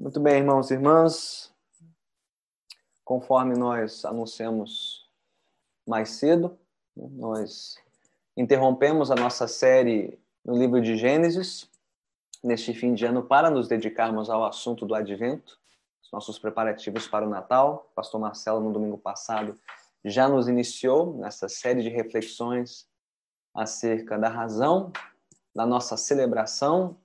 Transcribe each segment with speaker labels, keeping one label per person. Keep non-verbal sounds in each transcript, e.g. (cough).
Speaker 1: Muito bem, irmãos e irmãs. Conforme nós anunciamos mais cedo, nós interrompemos a nossa série no livro de Gênesis neste fim de ano para nos dedicarmos ao assunto do advento, os nossos preparativos para o Natal. O pastor Marcelo, no domingo passado, já nos iniciou nessa série de reflexões acerca da razão da nossa celebração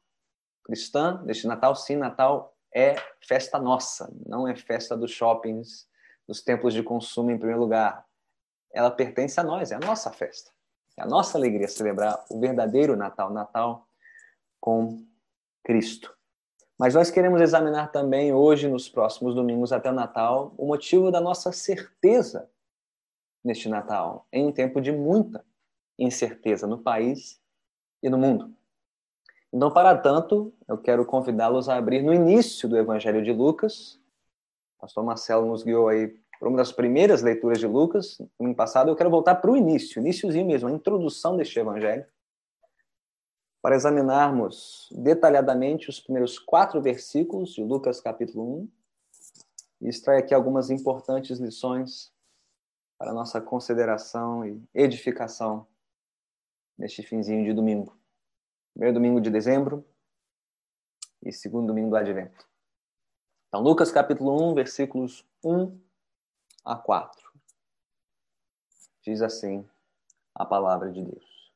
Speaker 1: cristã deste Natal. Sim, Natal é festa nossa, não é festa dos shoppings, dos templos de consumo em primeiro lugar. Ela pertence a nós, é a nossa festa. É a nossa alegria celebrar o verdadeiro Natal, Natal com Cristo. Mas nós queremos examinar também hoje, nos próximos domingos até o Natal, o motivo da nossa certeza neste Natal, em um tempo de muita incerteza no país e no mundo. Então, para tanto, eu quero convidá-los a abrir no início do Evangelho de Lucas. O pastor Marcelo nos guiou aí para uma das primeiras leituras de Lucas. No ano passado, eu quero voltar para o início, iníciozinho mesmo, a introdução deste Evangelho, para examinarmos detalhadamente os primeiros quatro versículos de Lucas capítulo 1 e extrair aqui algumas importantes lições para nossa consideração e edificação neste finzinho de domingo primeiro domingo de dezembro e segundo domingo do advento. Então, Lucas capítulo 1, versículos 1 a 4. Diz assim a palavra de Deus.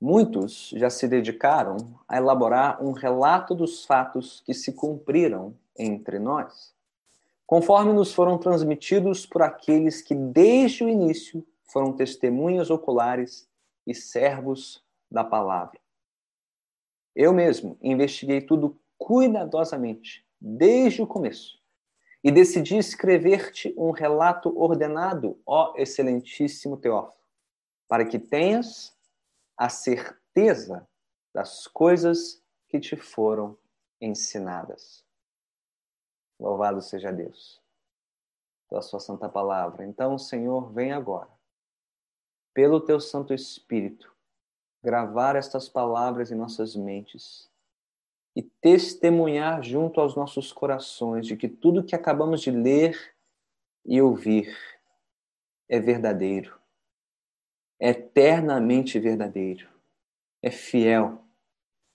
Speaker 1: Muitos já se dedicaram a elaborar um relato dos fatos que se cumpriram entre nós, conforme nos foram transmitidos por aqueles que desde o início foram testemunhas oculares e servos da palavra. Eu mesmo investiguei tudo cuidadosamente, desde o começo, e decidi escrever-te um relato ordenado, ó excelentíssimo Teófilo, para que tenhas a certeza das coisas que te foram ensinadas. Louvado seja Deus pela sua santa palavra. Então, Senhor, vem agora pelo teu Santo Espírito, gravar estas palavras em nossas mentes e testemunhar junto aos nossos corações de que tudo que acabamos de ler e ouvir é verdadeiro, é eternamente verdadeiro, é fiel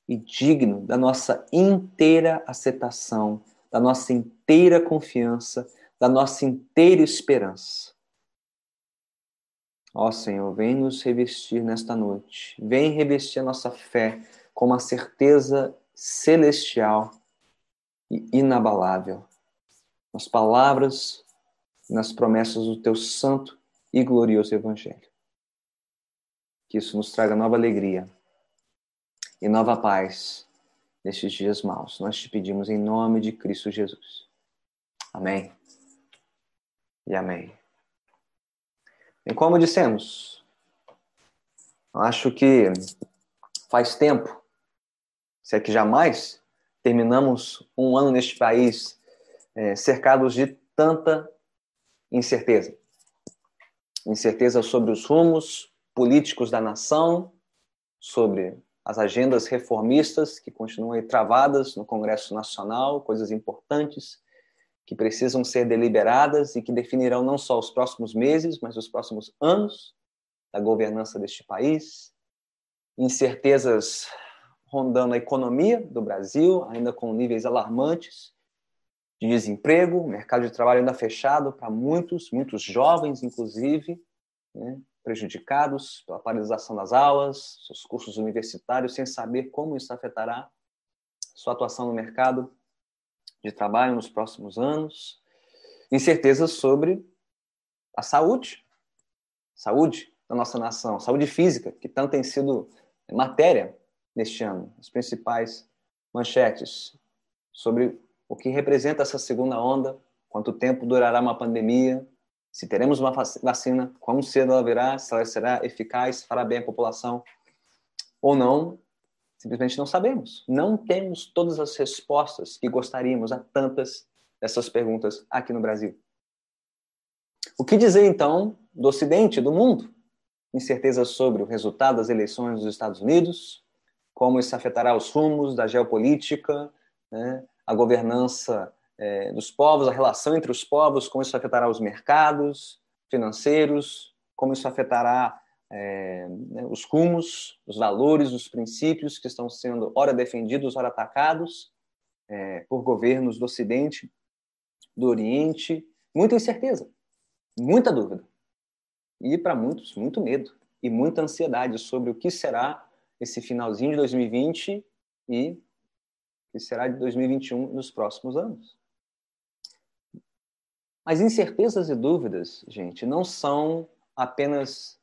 Speaker 1: e digno da nossa inteira aceitação, da nossa inteira confiança, da nossa inteira esperança. Ó Senhor, vem nos revestir nesta noite. Vem revestir a nossa fé com uma certeza celestial e inabalável. Nas palavras, nas promessas do teu santo e glorioso Evangelho. Que isso nos traga nova alegria e nova paz nestes dias maus. Nós te pedimos em nome de Cristo Jesus. Amém. E amém. E como dissemos, acho que faz tempo, se é que jamais, terminamos um ano neste país é, cercados de tanta incerteza. Incerteza sobre os rumos políticos da nação, sobre as agendas reformistas que continuam travadas no Congresso Nacional, coisas importantes que precisam ser deliberadas e que definirão não só os próximos meses, mas os próximos anos da governança deste país. Incertezas rondando a economia do Brasil, ainda com níveis alarmantes de desemprego, mercado de trabalho ainda fechado para muitos, muitos jovens, inclusive, né, prejudicados pela paralisação das aulas, seus cursos universitários, sem saber como isso afetará sua atuação no mercado de trabalho nos próximos anos, incertezas sobre a saúde, saúde da nossa nação, saúde física, que tanto tem sido matéria neste ano, as principais manchetes sobre o que representa essa segunda onda, quanto tempo durará uma pandemia, se teremos uma vacina, quão cedo ela virá, se ela será eficaz, fará bem à população ou não, Simplesmente não sabemos. Não temos todas as respostas que gostaríamos a tantas dessas perguntas aqui no Brasil. O que dizer, então, do Ocidente, do mundo? Incerteza sobre o resultado das eleições dos Estados Unidos, como isso afetará os rumos da geopolítica, né, a governança é, dos povos, a relação entre os povos, como isso afetará os mercados financeiros, como isso afetará é, né, os rumos, os valores, os princípios que estão sendo ora defendidos, ora atacados é, por governos do Ocidente, do Oriente. Muita incerteza, muita dúvida. E para muitos, muito medo e muita ansiedade sobre o que será esse finalzinho de 2020 e o que será de 2021 nos próximos anos. Mas incertezas e dúvidas, gente, não são apenas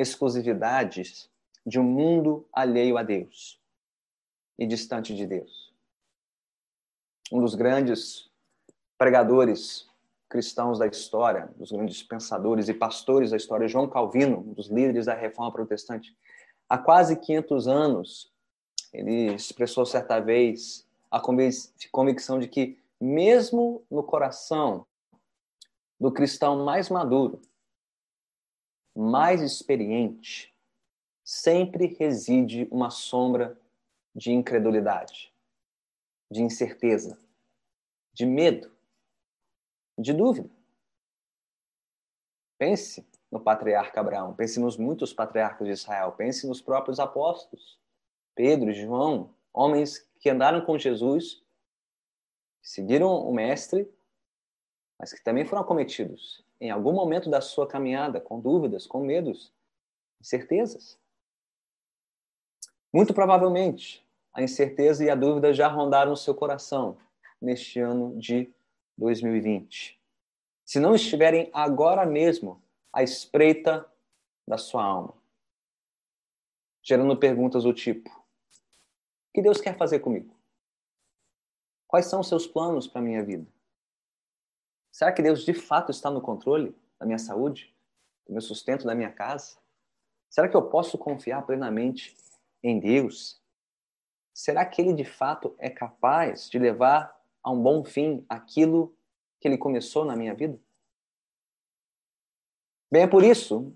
Speaker 1: exclusividades de um mundo alheio a Deus e distante de Deus. Um dos grandes pregadores cristãos da história, dos grandes pensadores e pastores da história, João Calvino, um dos líderes da reforma protestante, há quase 500 anos, ele expressou certa vez a convicção de que, mesmo no coração do cristão mais maduro, mais experiente, sempre reside uma sombra de incredulidade, de incerteza, de medo, de dúvida. Pense no patriarca Abraão, pense nos muitos patriarcas de Israel, pense nos próprios apóstolos, Pedro, João, homens que andaram com Jesus, seguiram o Mestre, mas que também foram acometidos em algum momento da sua caminhada com dúvidas, com medos, incertezas. Muito provavelmente, a incerteza e a dúvida já rondaram o seu coração neste ano de 2020. Se não estiverem agora mesmo à espreita da sua alma, gerando perguntas do tipo: O que Deus quer fazer comigo? Quais são os seus planos para a minha vida? Será que Deus de fato está no controle da minha saúde, do meu sustento, da minha casa? Será que eu posso confiar plenamente em Deus? Será que Ele de fato é capaz de levar a um bom fim aquilo que Ele começou na minha vida? Bem, é por isso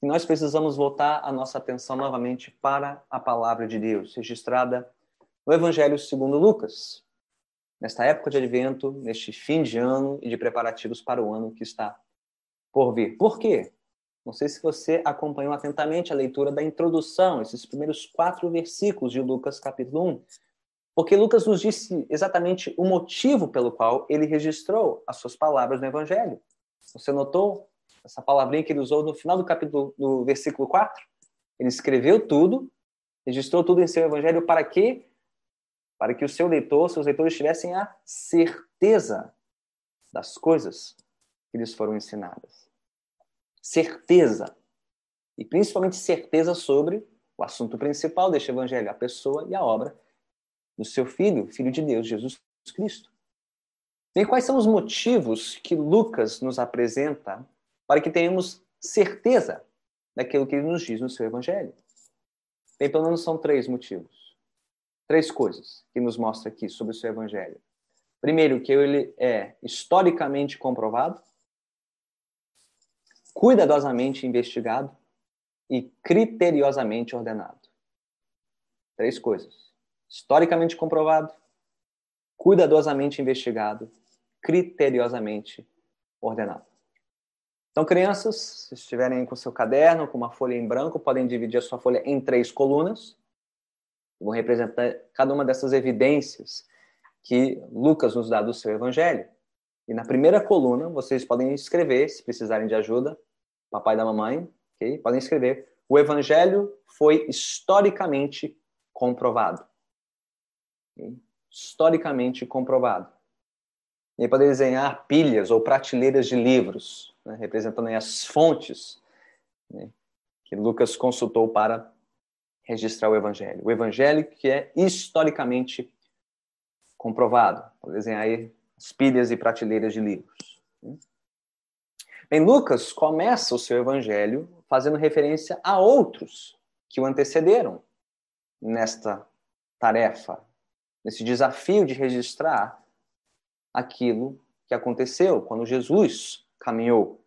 Speaker 1: que nós precisamos voltar a nossa atenção novamente para a palavra de Deus, registrada no Evangelho segundo Lucas, nesta época de advento, neste fim de ano e de preparativos para o ano que está por vir. Por quê? Não sei se você acompanhou atentamente a leitura da introdução, esses primeiros quatro versículos de Lucas capítulo 1, porque Lucas nos disse exatamente o motivo pelo qual ele registrou as suas palavras no Evangelho. Você notou essa palavrinha que ele usou no final do capítulo, do versículo 4? Ele escreveu tudo, registrou tudo em seu Evangelho para quê? Para que o seu leitor, seus leitores tivessem a certeza das coisas que lhes foram ensinadas. Certeza. E principalmente certeza sobre o assunto principal deste evangelho, a pessoa e a obra do seu filho, filho de Deus, Jesus Cristo. E quais são os motivos que Lucas nos apresenta para que tenhamos certeza daquilo que ele nos diz no seu evangelho? Bem, pelo menos são três motivos. Três coisas que nos mostra aqui sobre o seu evangelho. Primeiro, que ele é historicamente comprovado, cuidadosamente investigado e criteriosamente ordenado. Três coisas. Historicamente comprovado, cuidadosamente investigado, criteriosamente ordenado. Então, crianças, se estiverem com seu caderno, com uma folha em branco, podem dividir a sua folha em três colunas vão representar cada uma dessas evidências que Lucas nos dá do seu evangelho. E na primeira coluna, vocês podem escrever, se precisarem de ajuda, papai da mamãe, okay? podem escrever. O evangelho foi historicamente comprovado. Okay? Historicamente comprovado. E podem desenhar pilhas ou prateleiras de livros, né? representando as fontes né? que Lucas consultou para registrar o evangelho. O evangelho que é historicamente comprovado. Vou desenhar aí as pilhas e prateleiras de livros. Bem, Lucas começa o seu evangelho fazendo referência a outros que o antecederam nesta tarefa, nesse desafio de registrar aquilo que aconteceu quando Jesus caminhou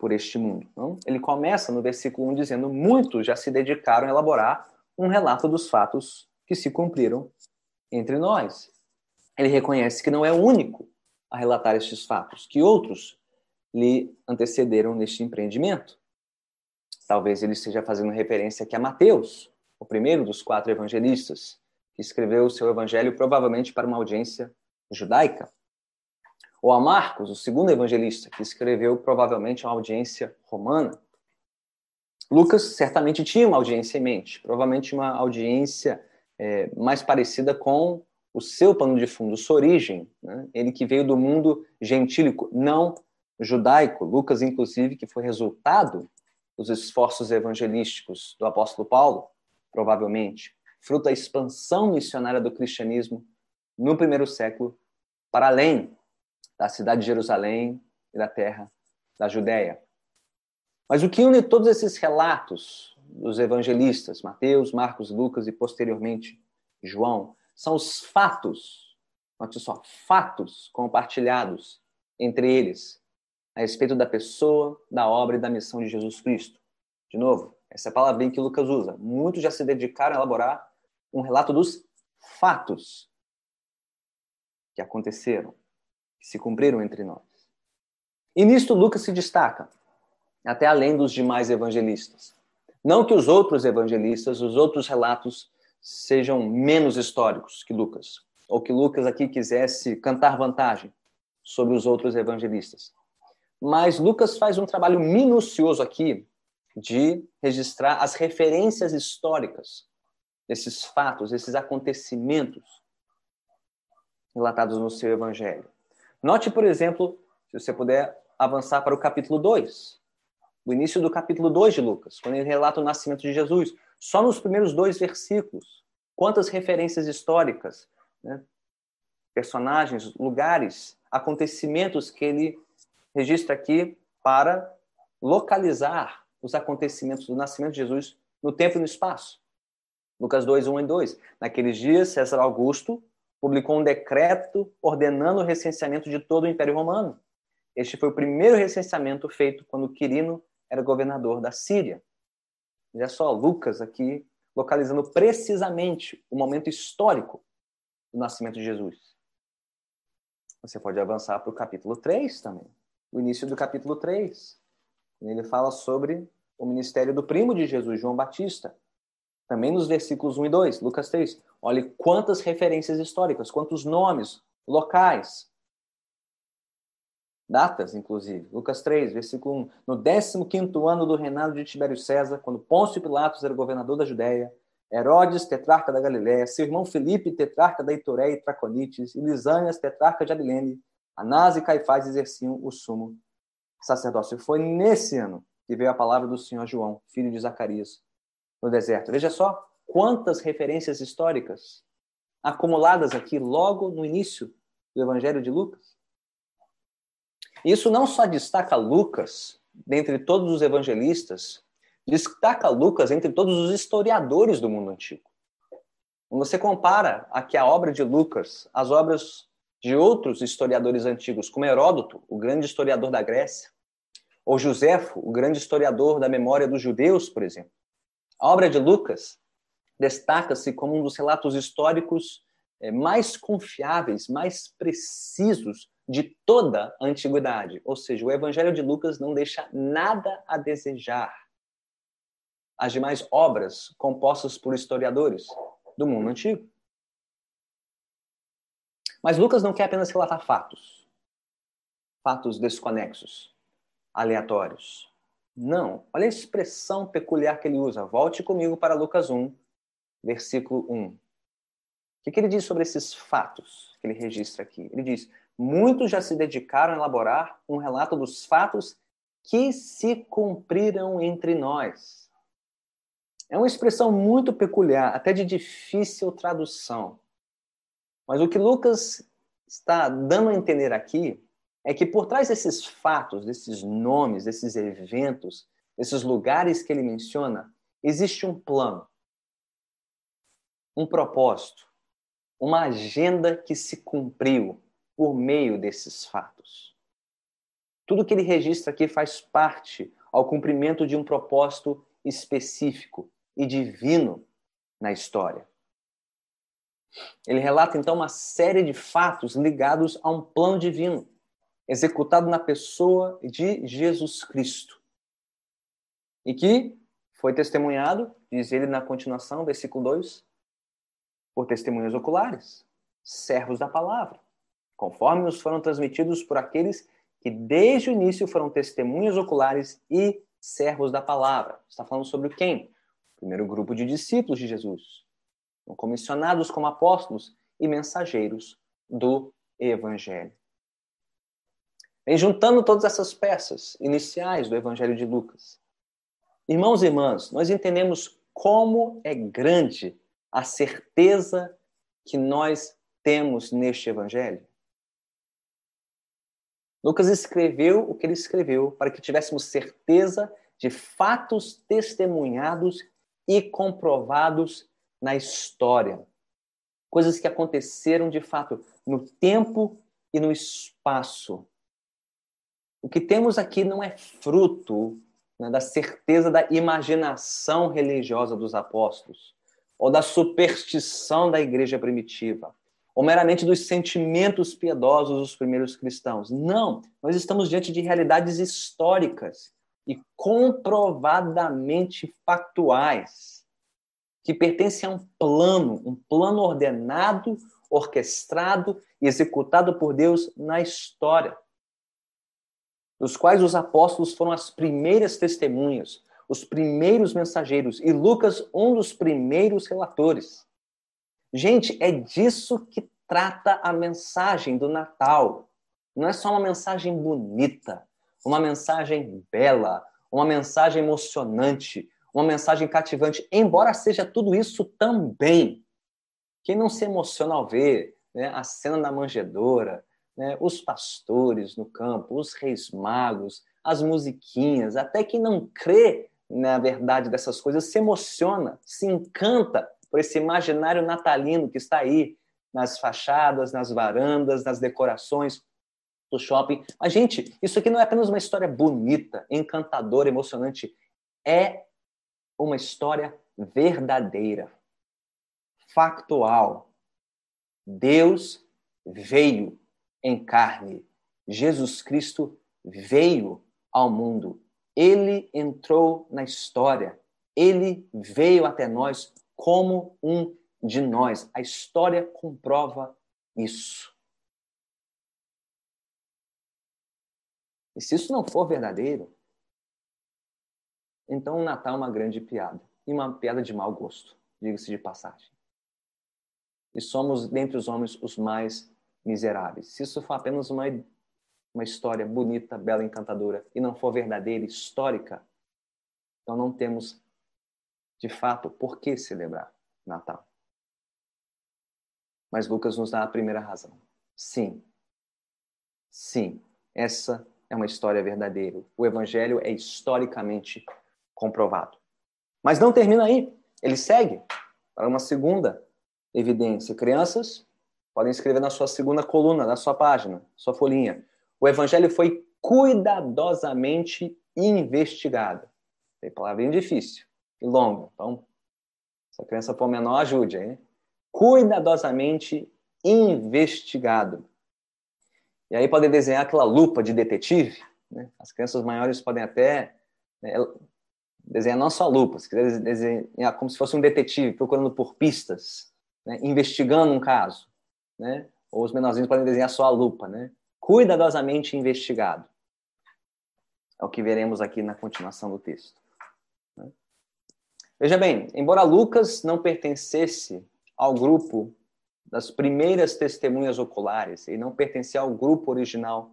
Speaker 1: por este mundo. Não? Ele começa no versículo 1 dizendo: Muitos já se dedicaram a elaborar um relato dos fatos que se cumpriram entre nós. Ele reconhece que não é o único a relatar estes fatos, que outros lhe antecederam neste empreendimento. Talvez ele esteja fazendo referência aqui a Mateus, o primeiro dos quatro evangelistas, que escreveu o seu evangelho provavelmente para uma audiência judaica. Ou a Marcos, o segundo evangelista, que escreveu provavelmente uma audiência romana. Lucas certamente tinha uma audiência em mente, provavelmente uma audiência é, mais parecida com o seu pano de fundo, sua origem. Né? Ele que veio do mundo gentílico, não judaico. Lucas, inclusive, que foi resultado dos esforços evangelísticos do apóstolo Paulo, provavelmente, fruto da expansão missionária do cristianismo no primeiro século, para além da cidade de Jerusalém e da terra da Judéia. Mas o que une todos esses relatos dos evangelistas, Mateus, Marcos, Lucas e posteriormente João, são os fatos, note só, fatos compartilhados entre eles a respeito da pessoa, da obra e da missão de Jesus Cristo. De novo, essa é a palavrinha que Lucas usa. Muitos já se dedicaram a elaborar um relato dos fatos que aconteceram, que se cumpriram entre nós. E nisto Lucas se destaca, até além dos demais evangelistas. Não que os outros evangelistas, os outros relatos sejam menos históricos que Lucas, ou que Lucas aqui quisesse cantar vantagem sobre os outros evangelistas. Mas Lucas faz um trabalho minucioso aqui de registrar as referências históricas desses fatos, esses acontecimentos relatados no seu evangelho. Note, por exemplo, se você puder avançar para o capítulo 2, o início do capítulo 2 de Lucas, quando ele relata o nascimento de Jesus. Só nos primeiros dois versículos, quantas referências históricas, né? personagens, lugares, acontecimentos que ele registra aqui para localizar os acontecimentos do nascimento de Jesus no tempo e no espaço. Lucas 2, 1 e 2. Naqueles dias, César Augusto publicou um decreto ordenando o recenseamento de todo o Império Romano. Este foi o primeiro recenseamento feito quando Quirino era governador da Síria. Olha só, Lucas aqui localizando precisamente o momento histórico do nascimento de Jesus. Você pode avançar para o capítulo 3 também o início do capítulo 3. Ele fala sobre o ministério do primo de Jesus, João Batista. Também nos versículos 1 e 2, Lucas 3. Olhe quantas referências históricas, quantos nomes, locais, datas, inclusive. Lucas 3, versículo 1. No 15 ano do reinado de Tibério César, quando Pôncio Pilatos era governador da Judéia, Herodes, tetrarca da Galiléia, seu irmão Felipe, tetrarca da Itoreia e Traconites, e Lisânias, tetrarca de Abilene, Anás e Caifás exerciam o sumo sacerdócio. Foi nesse ano que veio a palavra do Senhor João, filho de Zacarias, no deserto. Veja só quantas referências históricas acumuladas aqui logo no início do Evangelho de Lucas. Isso não só destaca Lucas dentre todos os evangelistas, destaca Lucas entre todos os historiadores do mundo antigo. Quando você compara aqui a obra de Lucas às obras de outros historiadores antigos, como Heródoto, o grande historiador da Grécia, ou Joséfo, o grande historiador da memória dos judeus, por exemplo. A obra de Lucas destaca-se como um dos relatos históricos eh, mais confiáveis, mais precisos de toda a antiguidade. Ou seja, o Evangelho de Lucas não deixa nada a desejar. As demais obras compostas por historiadores do mundo antigo. Mas Lucas não quer apenas relatar fatos, fatos desconexos, aleatórios. Não, olha a expressão peculiar que ele usa. Volte comigo para Lucas 1, versículo 1. O que, que ele diz sobre esses fatos que ele registra aqui? Ele diz: Muitos já se dedicaram a elaborar um relato dos fatos que se cumpriram entre nós. É uma expressão muito peculiar, até de difícil tradução. Mas o que Lucas está dando a entender aqui é que por trás desses fatos, desses nomes, desses eventos, desses lugares que ele menciona, existe um plano, um propósito, uma agenda que se cumpriu por meio desses fatos. Tudo que ele registra aqui faz parte ao cumprimento de um propósito específico e divino na história. Ele relata então uma série de fatos ligados a um plano divino, executado na pessoa de Jesus Cristo. E que foi testemunhado, diz ele na continuação, versículo 2, por testemunhas oculares, servos da palavra, conforme nos foram transmitidos por aqueles que desde o início foram testemunhas oculares e servos da palavra. Está falando sobre quem? O primeiro grupo de discípulos de Jesus, comissionados como apóstolos e mensageiros do Evangelho. Vem juntando todas essas peças iniciais do Evangelho de Lucas. Irmãos e irmãs, nós entendemos como é grande a certeza que nós temos neste Evangelho. Lucas escreveu o que ele escreveu para que tivéssemos certeza de fatos testemunhados e comprovados na história. Coisas que aconteceram de fato no tempo e no espaço. O que temos aqui não é fruto né, da certeza da imaginação religiosa dos apóstolos ou da superstição da igreja primitiva ou meramente dos sentimentos piedosos dos primeiros cristãos. Não, nós estamos diante de realidades históricas e comprovadamente factuais, que pertencem a um plano, um plano ordenado, orquestrado e executado por Deus na história, dos quais os apóstolos foram as primeiras testemunhas, os primeiros mensageiros e Lucas, um dos primeiros relatores. Gente, é disso que trata a mensagem do Natal. Não é só uma mensagem bonita, uma mensagem bela, uma mensagem emocionante, uma mensagem cativante, embora seja tudo isso também. Quem não se emociona ao ver né, a cena da manjedoura, né, os pastores no campo, os reis magos, as musiquinhas, até quem não crê na verdade dessas coisas se emociona, se encanta por esse imaginário natalino que está aí nas fachadas, nas varandas, nas decorações do shopping. Mas, gente, isso aqui não é apenas uma história bonita, encantadora, emocionante. É uma história verdadeira, factual. Deus veio em carne. Jesus Cristo veio ao mundo. Ele entrou na história. Ele veio até nós como um de nós. A história comprova isso. E se isso não for verdadeiro, então o Natal é uma grande piada. E uma piada de mau gosto, diga-se de passagem. E somos, dentre os homens, os mais miseráveis. Se isso for apenas uma, uma história bonita, bela, encantadora, e não for verdadeira, histórica, então não temos, de fato, por que celebrar Natal. Mas Lucas nos dá a primeira razão. Sim, sim, essa é uma história verdadeira. O evangelho é historicamente comprovado. Mas não termina aí. Ele segue para uma segunda evidência. Crianças, podem escrever na sua segunda coluna, na sua página, sua folhinha. O evangelho foi cuidadosamente investigado. Tem palavrinha difícil e longa. Então, se a criança for menor, ajude, hein? cuidadosamente investigado. E aí podem desenhar aquela lupa de detetive. Né? As crianças maiores podem até né, desenhar não só lupa, se quiser desenhar como se fosse um detetive procurando por pistas, né? investigando um caso. Né? Ou os menorzinhos podem desenhar só a lupa. Né? Cuidadosamente investigado. É o que veremos aqui na continuação do texto. Né? Veja bem, embora Lucas não pertencesse ao grupo das primeiras testemunhas oculares e não pertencer ao grupo original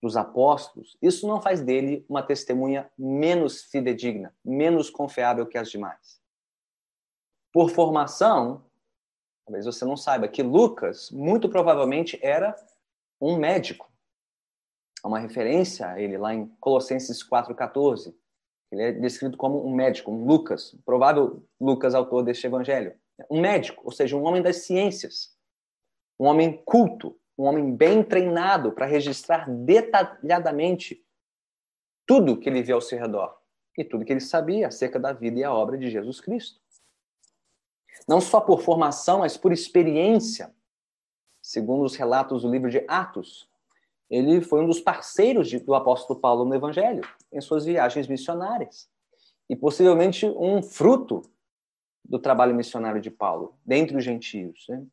Speaker 1: dos apóstolos, isso não faz dele uma testemunha menos fidedigna, menos confiável que as demais. Por formação, talvez você não saiba que Lucas muito provavelmente era um médico. Há uma referência a ele lá em Colossenses 4,14. Ele é descrito como um médico, um Lucas, provável Lucas, autor deste evangelho um médico, ou seja, um homem das ciências, um homem culto, um homem bem treinado para registrar detalhadamente tudo que ele vê ao seu redor e tudo que ele sabia acerca da vida e a obra de Jesus Cristo. Não só por formação, mas por experiência. Segundo os relatos do livro de Atos, ele foi um dos parceiros de, do apóstolo Paulo no Evangelho, em suas viagens missionárias. E possivelmente um fruto do trabalho missionário de Paulo, dentre os gentios. Né?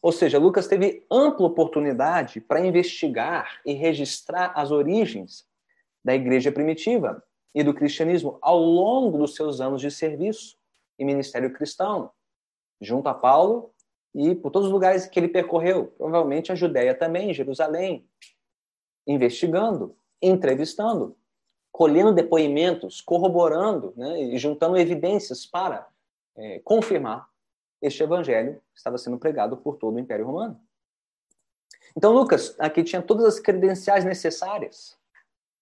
Speaker 1: Ou seja, Lucas teve ampla oportunidade para investigar e registrar as origens da igreja primitiva e do cristianismo ao longo dos seus anos de serviço e ministério cristão, junto a Paulo e por todos os lugares que ele percorreu, provavelmente a Judéia também, Jerusalém, investigando, entrevistando, colhendo depoimentos, corroborando né, e juntando evidências para é, confirmar este evangelho que estava sendo pregado por todo o Império Romano. Então, Lucas aqui tinha todas as credenciais necessárias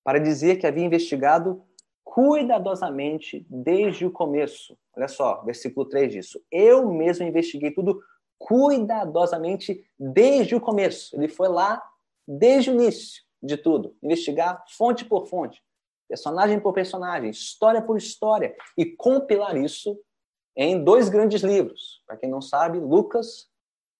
Speaker 1: para dizer que havia investigado cuidadosamente desde o começo. Olha só, versículo 3 disso. Eu mesmo investiguei tudo cuidadosamente desde o começo. Ele foi lá desde o início de tudo, investigar fonte por fonte, personagem por personagem, história por história e compilar isso em dois grandes livros. Para quem não sabe, Lucas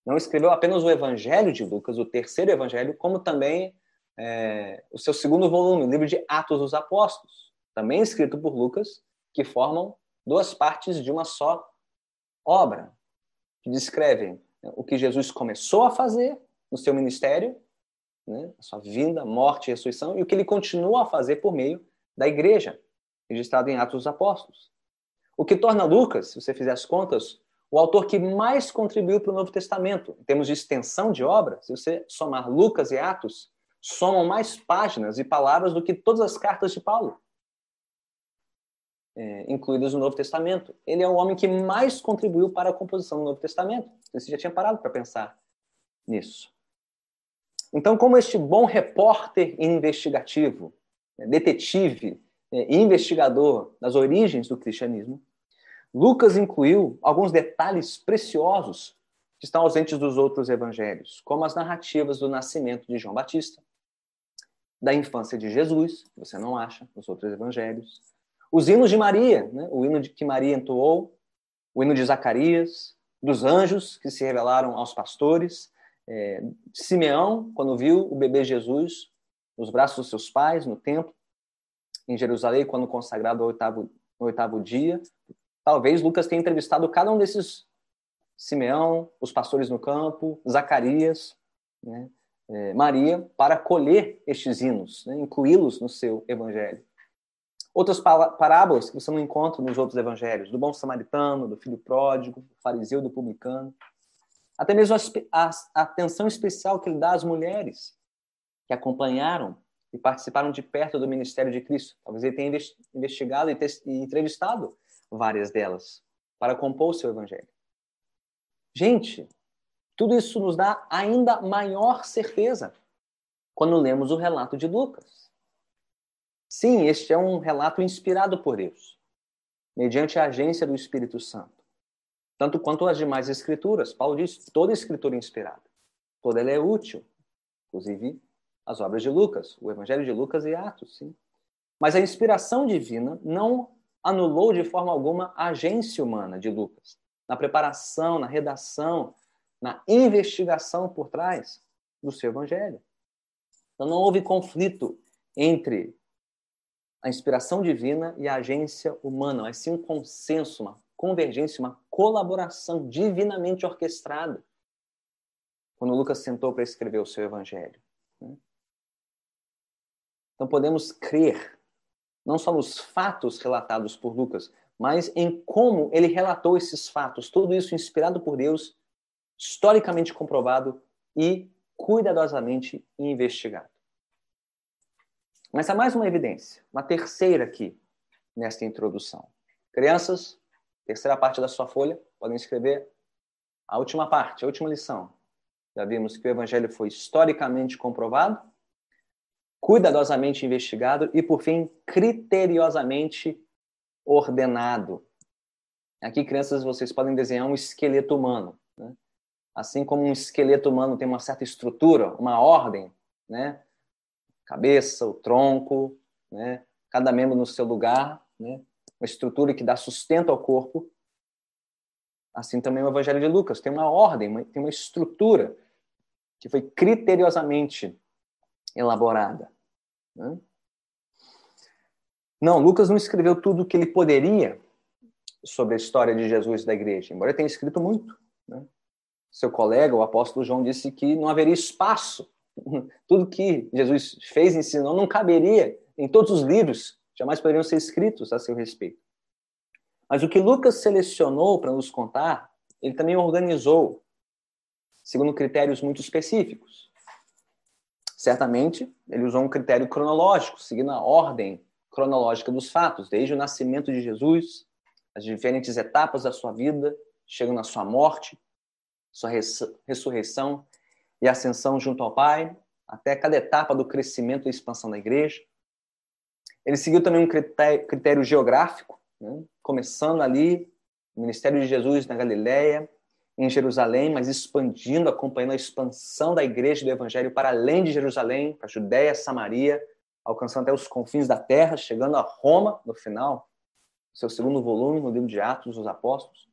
Speaker 1: não escreveu apenas o Evangelho de Lucas, o terceiro Evangelho, como também é, o seu segundo volume, o livro de Atos dos Apóstolos, também escrito por Lucas, que formam duas partes de uma só obra, que descrevem o que Jesus começou a fazer no seu ministério, né, a sua vinda, morte e ressurreição, e o que ele continua a fazer por meio da igreja, registrado em Atos dos Apóstolos. O que torna Lucas, se você fizer as contas, o autor que mais contribuiu para o Novo Testamento, em termos de extensão de obra, se você somar Lucas e Atos, somam mais páginas e palavras do que todas as cartas de Paulo, é, no Novo Testamento. Ele é o homem que mais contribuiu para a composição do Novo Testamento. Você já tinha parado para pensar nisso. Então, como este bom repórter investigativo, né, detetive e investigador das origens do cristianismo, Lucas incluiu alguns detalhes preciosos que estão ausentes dos outros evangelhos, como as narrativas do nascimento de João Batista, da infância de Jesus, que você não acha nos outros evangelhos, os hinos de Maria, né? o hino de que Maria entoou, o hino de Zacarias, dos anjos que se revelaram aos pastores, é, Simeão, quando viu o bebê Jesus nos braços dos seus pais, no templo, em Jerusalém, quando consagrado ao oitavo, oitavo dia. Talvez Lucas tenha entrevistado cada um desses Simeão, os pastores no campo, Zacarias, né, é, Maria, para colher estes hinos, né, incluí-los no seu evangelho. Outras parábolas que você não encontra nos outros evangelhos, do bom samaritano, do filho pródigo, do fariseu, do publicano. Até mesmo a, atenção especial que ele dá às mulheres que acompanharam e participaram de perto do ministério de Cristo. Talvez ele tenha investigado e entrevistado várias delas para compor o seu evangelho. Gente, tudo isso nos dá ainda maior certeza quando lemos o relato de Lucas. Sim, este é um relato inspirado por Deus, mediante a agência do Espírito Santo tanto quanto as demais escrituras. Paulo diz: toda escritura é inspirada, toda ela é útil, inclusive as obras de Lucas, o Evangelho de Lucas e Atos, sim. Mas a inspiração divina não anulou de forma alguma a agência humana de Lucas, na preparação, na redação, na investigação por trás do seu Evangelho. Então não houve conflito entre a inspiração divina e a agência humana, mas sim um consenso, uma convergência, uma colaboração divinamente orquestrada quando Lucas sentou para escrever o seu evangelho. Né? Então podemos crer não só nos fatos relatados por Lucas, mas em como ele relatou esses fatos, tudo isso inspirado por Deus, historicamente comprovado e cuidadosamente investigado. Mas há mais uma evidência, uma terceira aqui nesta introdução. Crianças, terceira parte da sua folha, podem escrever a última parte, a última lição. Já vimos que o evangelho foi historicamente comprovado, cuidadosamente investigado e, por fim, criteriosamente ordenado. Aqui, crianças, vocês podem desenhar um esqueleto humano. Né? Assim como um esqueleto humano tem uma certa estrutura, uma ordem, né? Cabeça, o tronco, né? cada membro no seu lugar, né? uma estrutura que dá sustento ao corpo. Assim também o Evangelho de Lucas tem uma ordem, tem uma estrutura que foi criteriosamente elaborada. Né? Não, Lucas não escreveu tudo o que ele poderia sobre a história de Jesus e da igreja, embora tenha escrito muito. Né? Seu colega, o apóstolo João, disse que não haveria espaço. (laughs) Tudo que Jesus fez e ensinou não caberia em todos os livros, jamais poderiam ser escritos a seu respeito. Mas o que Lucas selecionou para nos contar, ele também organizou segundo critérios muito específicos. Certamente, ele usou um critério cronológico, seguindo a ordem cronológica dos fatos, desde o nascimento de Jesus, as diferentes etapas da sua vida, chegando à sua morte, sua ressurreição e ascensão junto ao Pai, até cada etapa do crescimento e expansão da igreja. Ele seguiu também um critério, critério geográfico, né? começando ali, o ministério de Jesus na Galiléia, em Jerusalém, mas expandindo, acompanhando a expansão da igreja do evangelho para além de Jerusalém, para a Judéia, Samaria, alcançando até os confins da terra, chegando a Roma no final, seu segundo volume, no livro de Atos dos Apóstolos.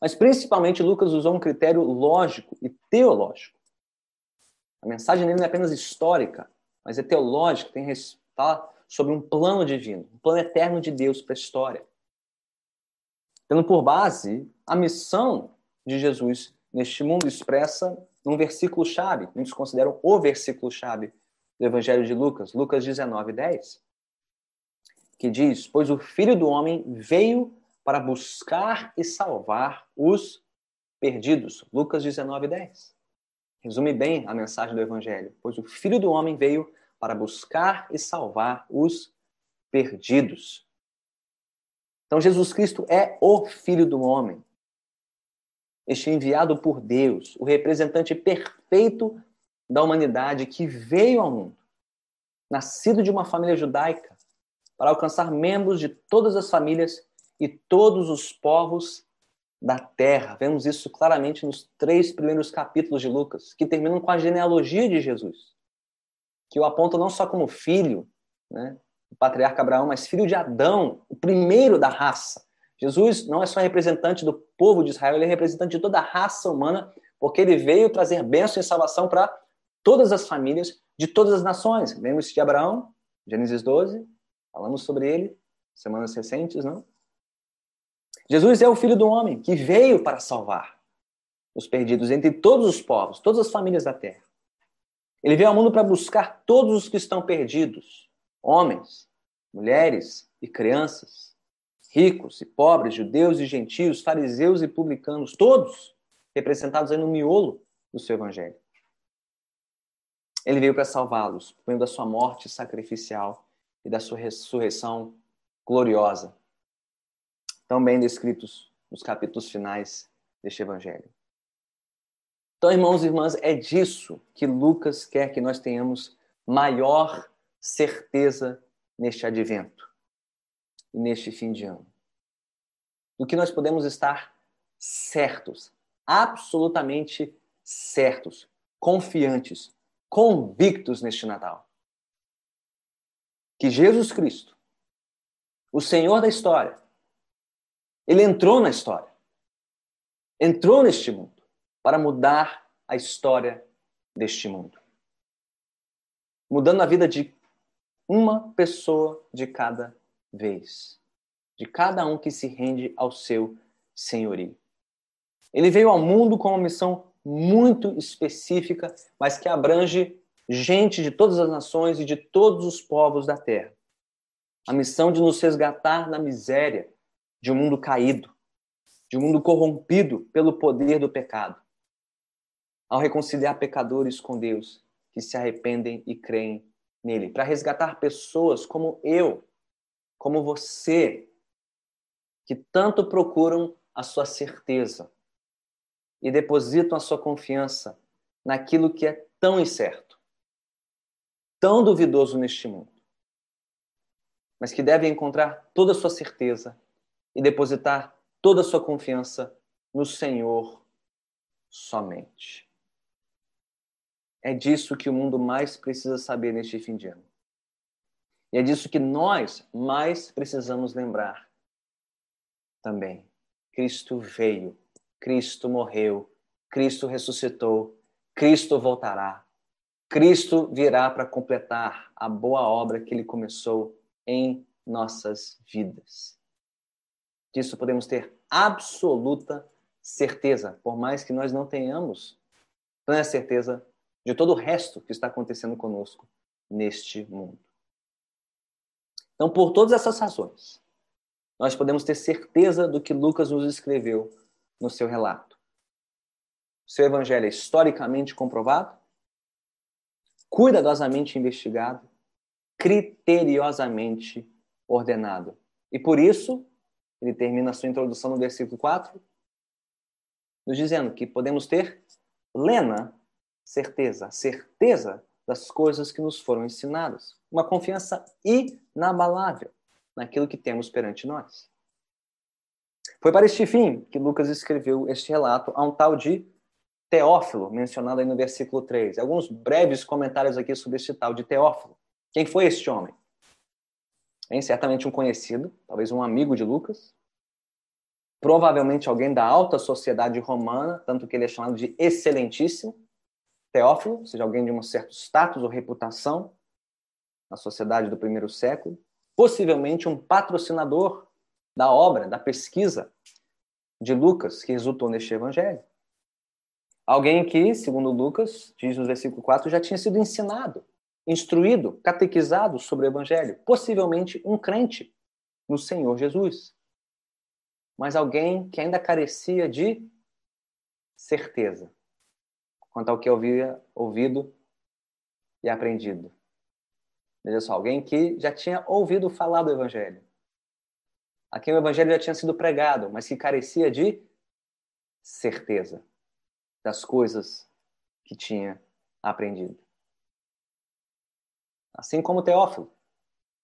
Speaker 1: Mas principalmente Lucas usou um critério lógico e teológico. A mensagem dele não é apenas histórica, mas é teológica, tem fala sobre um plano divino, um plano eterno de Deus para a história. Tendo por base a missão de Jesus neste mundo expressa num versículo chave, muitos consideram o versículo chave do Evangelho de Lucas, Lucas 19, 10, que diz: Pois o Filho do Homem veio para buscar e salvar os perdidos. Lucas 19, 10. Resume bem a mensagem do Evangelho. Pois o Filho do Homem veio para buscar e salvar os perdidos. Então, Jesus Cristo é o Filho do Homem, este enviado por Deus, o representante perfeito da humanidade que veio ao mundo, nascido de uma família judaica, para alcançar membros de todas as famílias e todos os povos da terra. Vemos isso claramente nos três primeiros capítulos de Lucas, que terminam com a genealogia de Jesus, que o aponta não só como filho, né, o patriarca Abraão, mas filho de Adão, o primeiro da raça. Jesus não é só representante do povo de Israel, ele é representante de toda a raça humana, porque ele veio trazer bênção e salvação para todas as famílias de todas as nações. Lembra-se de Abraão, Gênesis 12, falamos sobre ele semanas recentes, não? Jesus é o filho do homem que veio para salvar os perdidos entre todos os povos, todas as famílias da terra. Ele veio ao mundo para buscar todos os que estão perdidos, homens, mulheres e crianças, ricos e pobres, judeus e gentios, fariseus e publicanos, todos representados aí no miolo do seu evangelho. Ele veio para salvá-los, por meio da sua morte sacrificial e da sua ressurreição gloriosa, tão bem descritos nos capítulos finais deste evangelho. Então, irmãos e irmãs, é disso que Lucas quer que nós tenhamos maior certeza neste advento e neste fim de ano. Do que nós podemos estar certos, absolutamente certos, confiantes, convictos neste Natal. Que Jesus Cristo, o Senhor da história, ele entrou na história, entrou neste mundo para mudar a história deste mundo. Mudando a vida de uma pessoa de cada vez, de cada um que se rende ao seu senhorio. Ele veio ao mundo com uma missão muito específica, mas que abrange gente de todas as nações e de todos os povos da terra. A missão de nos resgatar da miséria de um mundo caído, de um mundo corrompido pelo poder do pecado. Ao reconciliar pecadores com Deus que se arrependem e creem nele, para resgatar pessoas como eu, como você, que tanto procuram a sua certeza e depositam a sua confiança naquilo que é tão incerto, tão duvidoso neste mundo, mas que devem encontrar toda a sua certeza e depositar toda a sua confiança no Senhor somente. É disso que o mundo mais precisa saber neste fim de ano. E é disso que nós mais precisamos lembrar também. Cristo veio, Cristo morreu, Cristo ressuscitou, Cristo voltará. Cristo virá para completar a boa obra que ele começou em nossas vidas. Disso podemos ter absoluta certeza, por mais que nós não tenhamos plena certeza de todo o resto que está acontecendo conosco neste mundo. Então, por todas essas razões, nós podemos ter certeza do que Lucas nos escreveu no seu relato. Seu evangelho é historicamente comprovado, cuidadosamente investigado, criteriosamente ordenado. E por isso, ele termina a sua introdução no versículo 4, nos dizendo que podemos ter plena certeza, certeza das coisas que nos foram ensinadas, uma confiança inabalável naquilo que temos perante nós. Foi para este fim que Lucas escreveu este relato a um tal de Teófilo, mencionado aí no versículo 3. Alguns breves comentários aqui sobre este tal de Teófilo. Quem foi este homem? Bem, certamente um conhecido, talvez um amigo de Lucas, provavelmente alguém da alta sociedade romana, tanto que ele é chamado de excelentíssimo, Teófilo, ou seja, alguém de um certo status ou reputação na sociedade do primeiro século, possivelmente um patrocinador da obra, da pesquisa de Lucas, que resultou neste evangelho. Alguém que, segundo Lucas, diz no versículo 4, já tinha sido ensinado, instruído, catequizado sobre o evangelho, possivelmente um crente no Senhor Jesus mas alguém que ainda carecia de certeza quanto ao que havia ouvido e aprendido. Veja só, alguém que já tinha ouvido falar do Evangelho, a quem o Evangelho já tinha sido pregado, mas que carecia de certeza das coisas que tinha aprendido. Assim como Teófilo,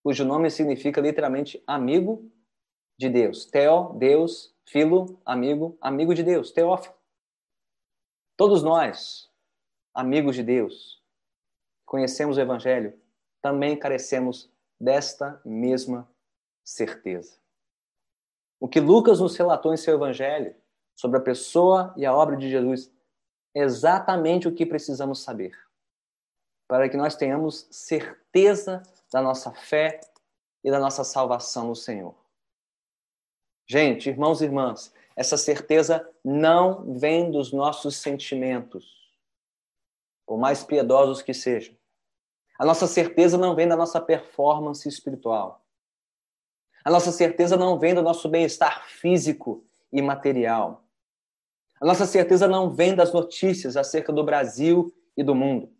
Speaker 1: cujo nome significa literalmente amigo de Deus. Teo, Deus, filo, amigo, amigo de Deus, Teófilo. Todos nós, amigos de Deus, conhecemos o Evangelho, também carecemos desta mesma certeza. O que Lucas nos relatou em seu Evangelho sobre a pessoa e a obra de Jesus é exatamente o que precisamos saber para que nós tenhamos certeza da nossa fé e da nossa salvação no Senhor. Gente, irmãos e irmãs, essa certeza não vem dos nossos sentimentos, por mais piedosos que sejam. A nossa certeza não vem da nossa performance espiritual. A nossa certeza não vem do nosso bem-estar físico e material. A nossa certeza não vem das notícias acerca do Brasil e do mundo.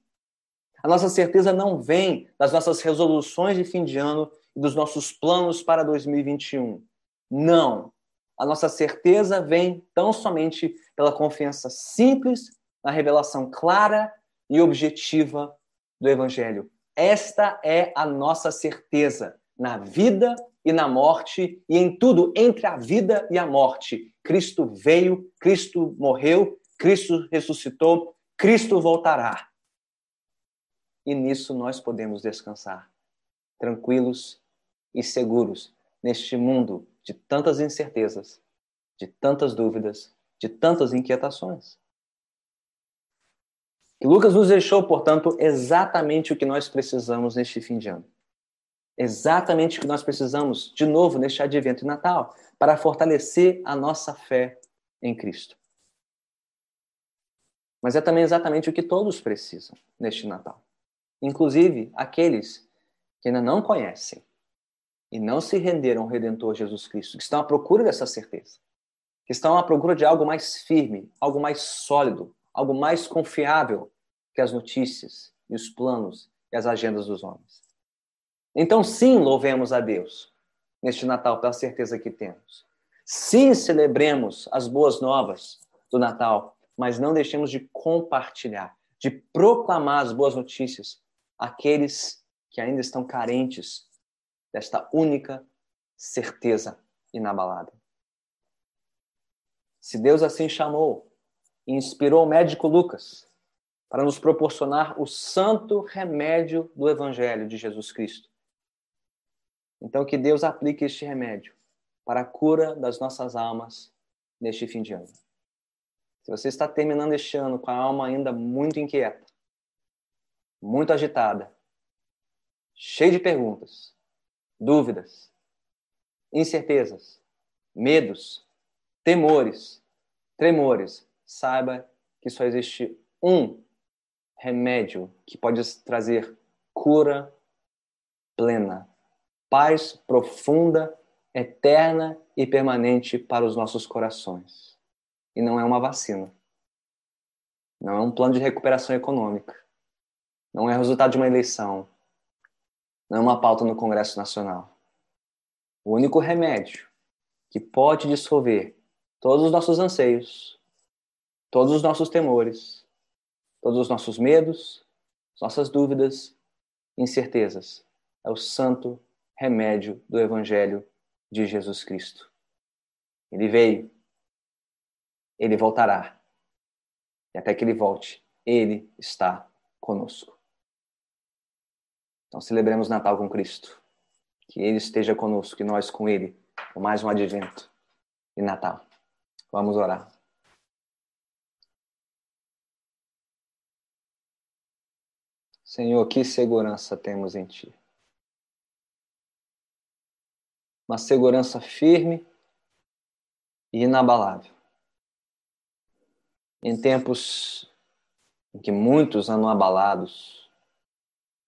Speaker 1: A nossa certeza não vem das nossas resoluções de fim de ano e dos nossos planos para 2021. Não. A nossa certeza vem tão somente pela confiança simples na revelação clara e objetiva do Evangelho. Esta é a nossa certeza na vida e na morte e em tudo entre a vida e a morte. Cristo veio, Cristo morreu, Cristo ressuscitou, Cristo voltará. E nisso nós podemos descansar, tranquilos e seguros neste mundo de tantas incertezas, de tantas dúvidas, de tantas inquietações. Lucas nos deixou, portanto, exatamente o que nós precisamos neste fim de ano. Exatamente o que nós precisamos, de novo, neste advento e Natal, para fortalecer a nossa fé em Cristo. Mas é também exatamente o que todos precisam neste Natal. Inclusive aqueles que ainda não conhecem e não se renderam ao Redentor Jesus Cristo, que estão à procura dessa certeza, que estão à procura de algo mais firme, algo mais sólido, algo mais confiável que as notícias e os planos e as agendas dos homens. Então, sim, louvemos a Deus neste Natal pela certeza que temos. Sim, celebremos as boas novas do Natal, mas não deixemos de compartilhar, de proclamar as boas notícias àqueles que ainda estão carentes desta única certeza inabalável. Se Deus assim chamou e inspirou o médico Lucas para nos proporcionar o santo remédio do Evangelho de Jesus Cristo, então que Deus aplique este remédio para a cura das nossas almas neste fim de ano. Se você está terminando este ano com a alma ainda muito inquieta, muito agitada, cheia de perguntas, dúvidas, incertezas, medos, temores, tremores, saiba que só existe um remédio que pode trazer cura plena, paz profunda, eterna e permanente para os nossos corações. E não é uma vacina. Não é um plano de recuperação econômica. Não é resultado de uma eleição. Não é uma pauta no Congresso Nacional. O único remédio que pode dissolver todos os nossos anseios, todos os nossos temores, todos os nossos medos, nossas dúvidas, incertezas, é o santo remédio do Evangelho de Jesus Cristo. Ele veio, ele voltará. E até que ele volte, ele está conosco. Então celebremos Natal com Cristo. Que ele esteja conosco e nós com ele, por mais um advento e Natal. Vamos orar. Senhor, que segurança temos em Ti. Uma segurança firme e inabalável. Em tempos em que muitos andam abalados,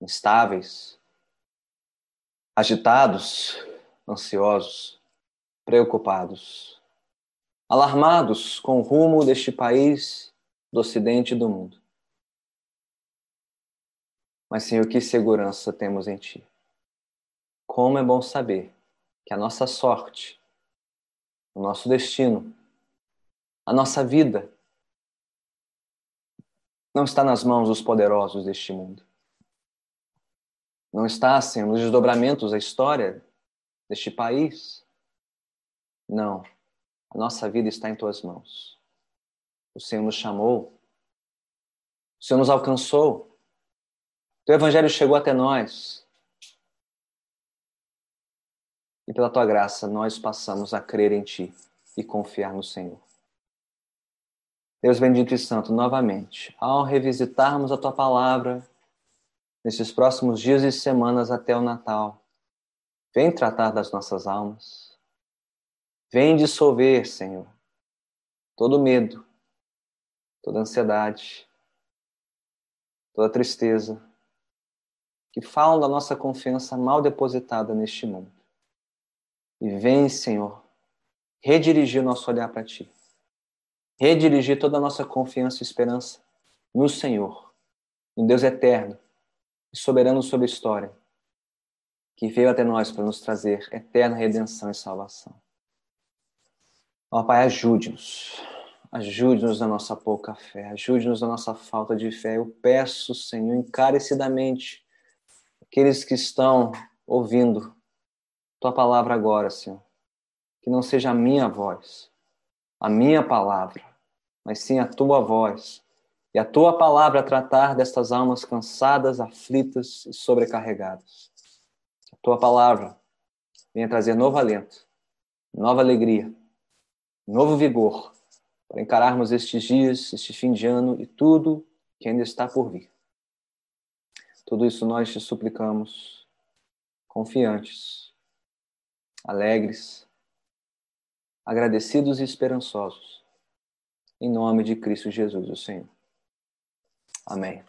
Speaker 1: instáveis, agitados, ansiosos, preocupados, alarmados com o rumo deste país do Ocidente e do mundo. Mas, Senhor, que segurança temos em Ti. Como é bom saber que a nossa sorte, o nosso destino, a nossa vida não está nas mãos dos poderosos deste mundo. Não Senhor, nos desdobramentos da história deste país. Não. A nossa vida está em Tuas mãos. O Senhor nos chamou. O Senhor nos alcançou. Teu evangelho chegou até nós. E pela tua graça nós passamos a crer em ti e confiar no Senhor. Deus bendito e santo, novamente, ao revisitarmos a tua palavra nesses próximos dias e semanas até o Natal, vem tratar das nossas almas. Vem dissolver, Senhor, todo medo, toda ansiedade, toda tristeza, que falam da nossa confiança mal depositada neste mundo. E vem, Senhor, redirigir o nosso olhar para Ti. Redirigir toda a nossa confiança e esperança no Senhor, no Deus eterno soberano sobre a história, que veio até nós para nos trazer eterna redenção e salvação. Ó Pai, ajude-nos. Ajude-nos na nossa pouca fé, ajude-nos na nossa falta de fé. Eu peço, Senhor, encarecidamente, aqueles que estão ouvindo tua palavra agora, Senhor. Que não seja a minha voz, a minha palavra, mas sim a tua voz e a tua palavra tratar destas almas cansadas, aflitas e sobrecarregadas. A tua palavra venha trazer novo alento, nova alegria, novo vigor para encararmos estes dias, este fim de ano e tudo que ainda está por vir. Tudo isso nós te suplicamos, confiantes, alegres, agradecidos e esperançosos, em nome de Cristo Jesus, o Senhor. Amém.